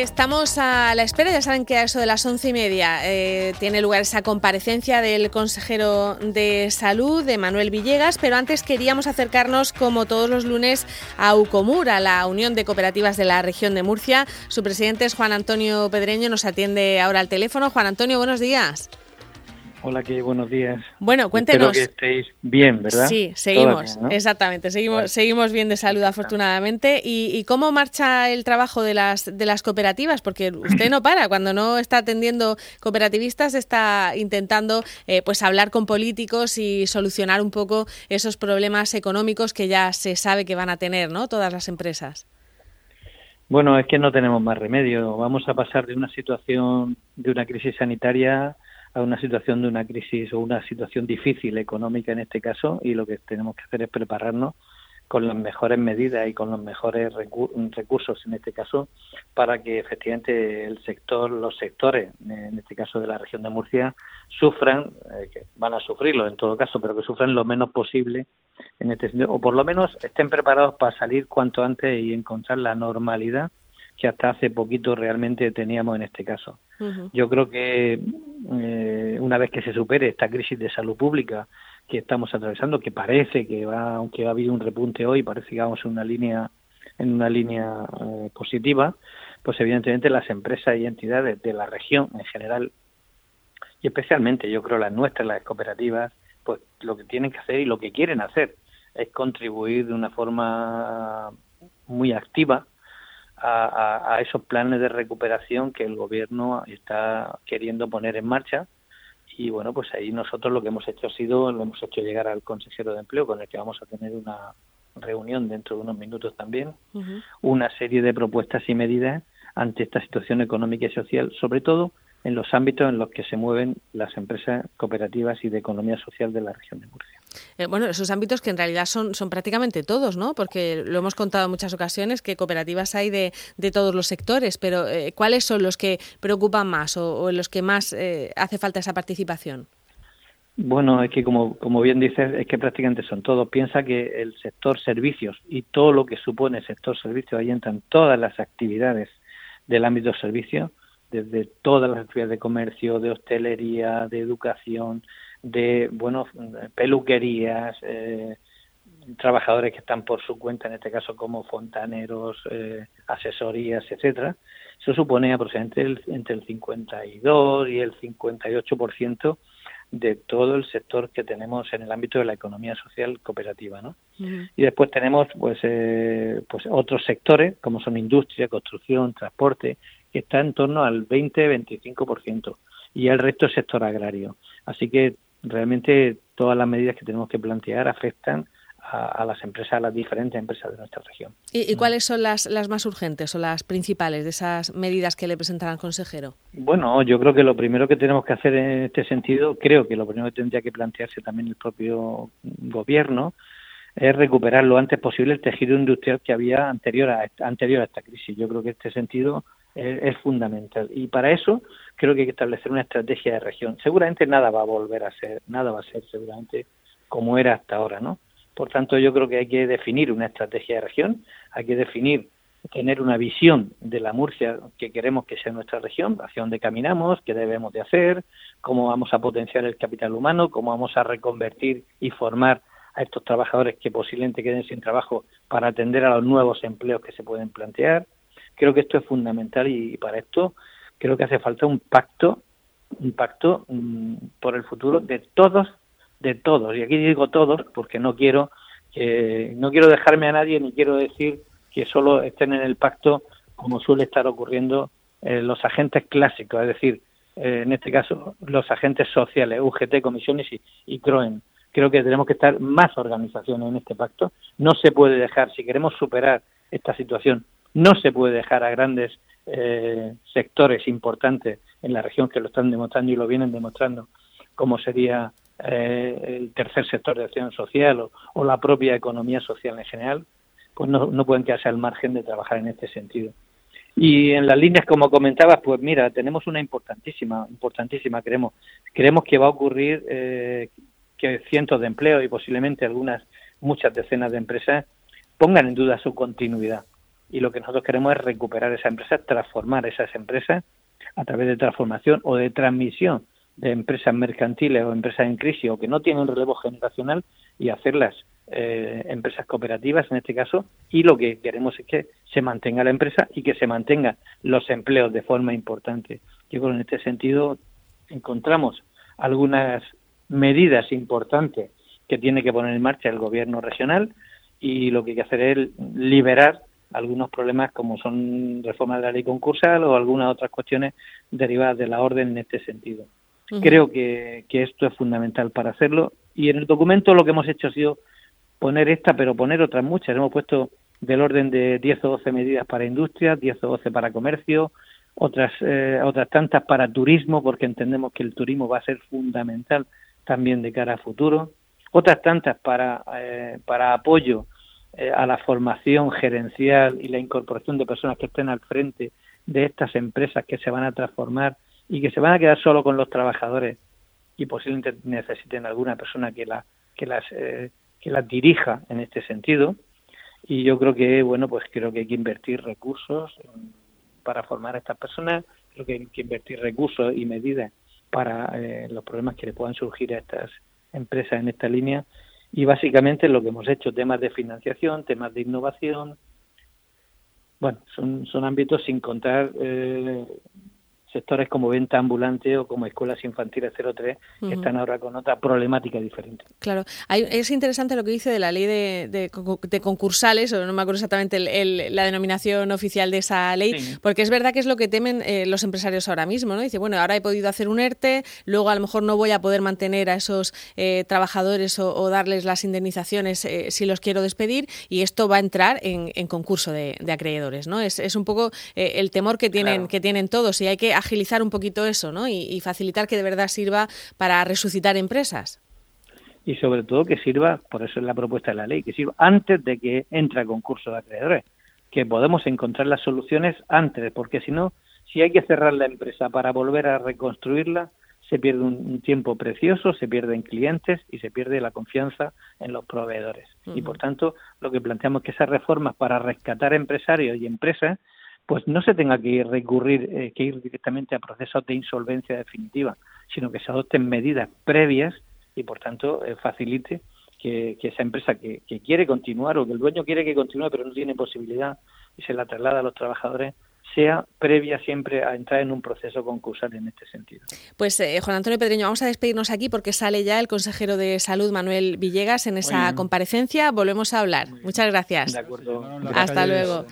Estamos a la espera, ya saben que a eso de las once y media eh, tiene lugar esa comparecencia del consejero de salud, de Manuel Villegas, pero antes queríamos acercarnos, como todos los lunes, a UCOMUR, a la Unión de Cooperativas de la región de Murcia. Su presidente es Juan Antonio Pedreño, nos atiende ahora al teléfono. Juan Antonio, buenos días. Hola, qué buenos días. Bueno, cuéntenos. Espero que estéis bien, ¿verdad? Sí, seguimos, exactamente, seguimos, seguimos bien de salud afortunadamente. ¿Y, cómo marcha el trabajo de las, de las cooperativas? Porque usted no para, cuando no está atendiendo cooperativistas está intentando eh, pues hablar con políticos y solucionar un poco esos problemas económicos que ya se sabe que van a tener, ¿no? Todas las empresas. Bueno, es que no tenemos más remedio. Vamos a pasar de una situación de una crisis sanitaria a una situación de una crisis o una situación difícil económica en este caso y lo que tenemos que hacer es prepararnos con las mejores medidas y con los mejores recursos en este caso para que efectivamente el sector, los sectores, en este caso de la región de Murcia, sufran, eh, que van a sufrirlo en todo caso, pero que sufran lo menos posible en este sentido, o por lo menos estén preparados para salir cuanto antes y encontrar la normalidad que hasta hace poquito realmente teníamos en este caso. Yo creo que eh, una vez que se supere esta crisis de salud pública que estamos atravesando, que parece que va, aunque ha habido un repunte hoy, parece que vamos en una línea en una línea eh, positiva, pues evidentemente las empresas y entidades de la región en general y especialmente yo creo las nuestras, las cooperativas, pues lo que tienen que hacer y lo que quieren hacer es contribuir de una forma muy activa a, esos planes de recuperación que el gobierno está queriendo poner en marcha y bueno pues ahí nosotros lo que hemos hecho ha sido lo hemos hecho llegar al consejero de empleo con el que vamos a tener una reunión dentro de unos minutos también una serie de propuestas y medidas ante esta situación económica y social sobre todo en los ámbitos en los que se mueven las empresas cooperativas y de economía social de la región de Murcia. Eh, bueno, esos ámbitos que en realidad son, son prácticamente todos, ¿no? Porque lo hemos contado en muchas ocasiones que cooperativas hay de, de todos los sectores, pero eh, ¿cuáles son los que preocupan más o, en los que más eh, hace falta esa participación? Bueno, es que como, como bien dices, es que prácticamente son todos. Piensa que el sector servicios y todo lo que supone el sector servicios, ahí entran todas las actividades del ámbito servicio, desde todas las actividades de comercio, de hostelería, de educación, de bueno peluquerías, eh, trabajadores que están por su cuenta, en este caso como fontaneros, eh, asesorías, etcétera. Eso supone aproximadamente entre el 52 y el 58% de todo el sector que tenemos en el ámbito de la economía social cooperativa, ¿no? Y después tenemos pues eh, pues otros sectores como son industria, construcción, transporte, que está en torno al 20-25% y el resto es sector agrario. Así que realmente todas las medidas que tenemos que plantear afectan a, las empresas, a las diferentes empresas de nuestra región. ¿Y, cuáles son las, las más urgentes o las principales de esas medidas que le presentará el consejero? Bueno, yo creo que lo primero que tenemos que hacer en este sentido, creo que lo primero que tendría que plantearse también el propio gobierno, es recuperar lo antes posible el tejido industrial que había anterior a, anterior a esta crisis. Yo creo que este sentido es, fundamental. Y para eso creo que hay que establecer una estrategia de región. Seguramente nada va a volver a ser, nada va a ser seguramente como era hasta ahora, ¿no? Por tanto, yo creo que hay que definir una estrategia de región, hay que definir, tener una visión de la Murcia que queremos que sea nuestra región, hacia dónde caminamos, qué debemos de hacer, cómo vamos a potenciar el capital humano, cómo vamos a reconvertir y formar a estos trabajadores que posiblemente queden sin trabajo para atender a los nuevos empleos que se pueden plantear, Creo que esto es fundamental y para esto creo que hace falta un pacto, un pacto mm, por el futuro de todos, de todos. Y aquí digo todos porque no quiero que no quiero dejarme a nadie ni quiero decir que solo estén en el pacto como suele estar ocurriendo eh, los agentes clásicos, es decir, eh, en este caso los agentes sociales, UGT, comisiones y, y CROEN. Creo que tenemos que estar más organizaciones en este pacto. No se puede dejar, si queremos superar esta situación, no se puede dejar a grandes eh, sectores importantes en la región que lo están demostrando y lo vienen demostrando, como sería eh, el tercer sector de acción social o, la propia economía social en general, pues no, no pueden quedarse al margen de trabajar en este sentido. Y en las líneas, como comentabas, pues mira, tenemos una importantísima, importantísima, creemos, creemos que va a ocurrir eh, que cientos de empleos y posiblemente algunas, muchas decenas de empresas pongan en duda su continuidad y lo que nosotros queremos es recuperar esas empresas, transformar esas empresas a través de transformación o de transmisión de empresas mercantiles o empresas en crisis o que no tienen relevo generacional y hacerlas eh, empresas cooperativas en este caso y lo que queremos es que se mantenga la empresa y que se mantengan los empleos de forma importante. Yo creo que en este sentido encontramos algunas medidas importantes que tiene que poner en marcha el gobierno regional y lo que hay que hacer es liberar algunos problemas como son reformas de la ley concursal o algunas otras cuestiones derivadas de la orden en este sentido. Creo que, que esto es fundamental para hacerlo y en el documento lo que hemos hecho ha sido poner esta, pero poner otras muchas. Hemos puesto del orden de 10 o 12 medidas para industria, 10 o 12 para comercio, otras, eh, otras tantas para turismo, porque entendemos que el turismo va a ser fundamental también de cara a futuro, otras tantas para, eh, para apoyo eh, a la formación gerencial y la incorporación de personas que estén al frente de estas empresas que se van a transformar y que se van a quedar solo con los trabajadores y posiblemente necesiten alguna persona que, la, que, las, eh, que las dirija en este sentido. Y yo creo que, bueno, pues creo que hay que invertir recursos para formar a estas personas, creo que hay que invertir recursos y medidas para eh, los problemas que le puedan surgir a estas empresas en esta línea. Y básicamente lo que hemos hecho, temas de financiación, temas de innovación, bueno, son, son ámbitos sin contar eh, sectores como venta ambulante o como escuelas infantiles 03 que están ahora con otra problemática diferente. Claro, es interesante lo que dice de la ley de, concursales, o no me acuerdo exactamente la denominación oficial de esa ley, porque es verdad que es lo que temen eh, los empresarios ahora mismo, ¿no? Dice, bueno, ahora he podido hacer un ERTE, luego a lo mejor no voy a poder mantener a esos eh, trabajadores o, darles las indemnizaciones eh, si los quiero despedir y esto va a entrar en, concurso de, acreedores, ¿no? Es, un poco el temor que tienen, que tienen todos y hay que agilizar un poquito eso, ¿no? Y, facilitar que de verdad sirva para resucitar empresas. Y sobre todo que sirva, por eso es la propuesta de la ley, que sirva antes de que entre a concurso de acreedores, que podemos encontrar las soluciones antes, porque si no, si hay que cerrar la empresa para volver a reconstruirla, se pierde un, tiempo precioso, se pierden clientes y se pierde la confianza en los proveedores. Y por tanto, lo que planteamos es que esas reformas para rescatar empresarios y empresas pues no se tenga que recurrir, eh, que ir directamente a procesos de insolvencia definitiva, sino que se adopten medidas previas y, por tanto, eh, facilite que, esa empresa que, que, quiere continuar o que el dueño quiere que continúe pero no tiene posibilidad y se la traslada a los trabajadores, sea previa siempre a entrar en un proceso concursal en este sentido. Pues eh, Juan Antonio Pedreño, vamos a despedirnos aquí porque sale ya el consejero de Salud Manuel Villegas en esa comparecencia. Volvemos a hablar. Muchas gracias. De acuerdo. Hasta luego.